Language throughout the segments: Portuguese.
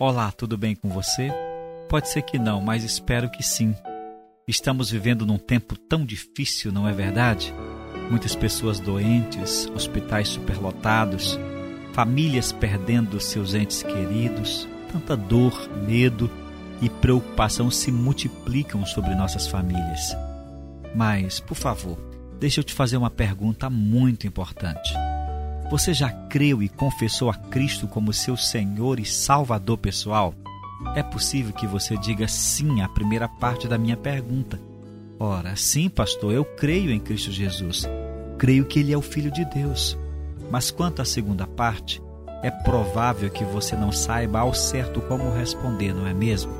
Olá, tudo bem com você? Pode ser que não, mas espero que sim. Estamos vivendo num tempo tão difícil, não é verdade? Muitas pessoas doentes, hospitais superlotados, famílias perdendo seus entes queridos, tanta dor, medo e preocupação se multiplicam sobre nossas famílias. Mas, por favor, deixa eu te fazer uma pergunta muito importante. Você já creu e confessou a Cristo como seu Senhor e Salvador pessoal? É possível que você diga sim à primeira parte da minha pergunta. Ora, sim, pastor, eu creio em Cristo Jesus. Creio que Ele é o Filho de Deus. Mas quanto à segunda parte, é provável que você não saiba ao certo como responder, não é mesmo?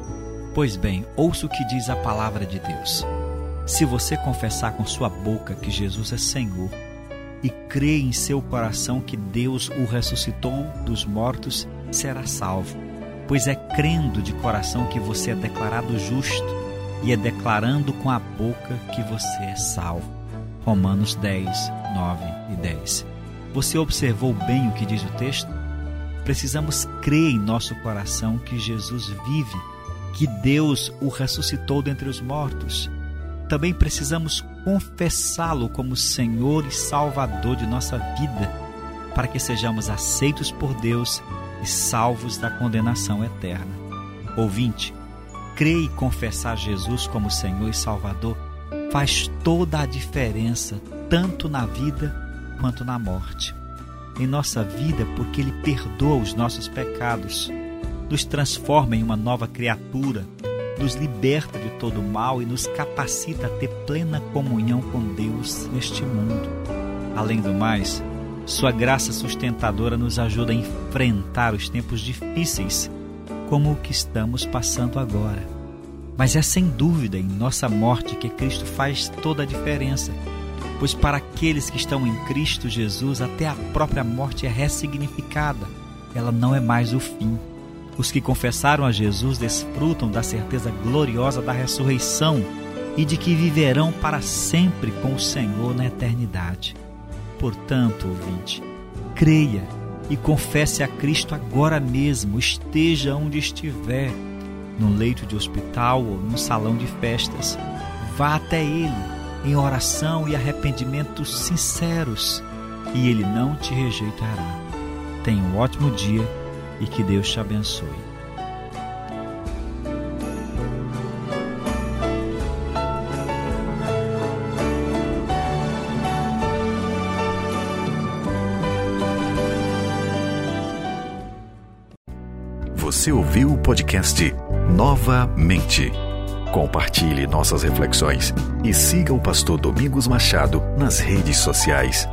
Pois bem, ouça o que diz a palavra de Deus. Se você confessar com sua boca que Jesus é Senhor, e crê em seu coração que Deus o ressuscitou dos mortos, será salvo. Pois é crendo de coração que você é declarado justo e é declarando com a boca que você é salvo. Romanos 10, 9 e 10. Você observou bem o que diz o texto? Precisamos crer em nosso coração que Jesus vive, que Deus o ressuscitou dentre os mortos também precisamos confessá-lo como Senhor e Salvador de nossa vida, para que sejamos aceitos por Deus e salvos da condenação eterna. Ouvinte, crer e confessar Jesus como Senhor e Salvador faz toda a diferença, tanto na vida quanto na morte. Em nossa vida, porque Ele perdoa os nossos pecados, nos transforma em uma nova criatura nos liberta de todo mal e nos capacita a ter plena comunhão com Deus neste mundo. Além do mais, Sua graça sustentadora nos ajuda a enfrentar os tempos difíceis, como o que estamos passando agora. Mas é sem dúvida em nossa morte que Cristo faz toda a diferença, pois para aqueles que estão em Cristo Jesus, até a própria morte é ressignificada, ela não é mais o fim os que confessaram a Jesus desfrutam da certeza gloriosa da ressurreição e de que viverão para sempre com o Senhor na eternidade. Portanto, ouvinte, creia e confesse a Cristo agora mesmo, esteja onde estiver, num leito de hospital ou num salão de festas. Vá até Ele em oração e arrependimento sinceros, e Ele não te rejeitará. Tenha um ótimo dia e que Deus te abençoe. Você ouviu o podcast Novamente. Compartilhe nossas reflexões e siga o pastor Domingos Machado nas redes sociais.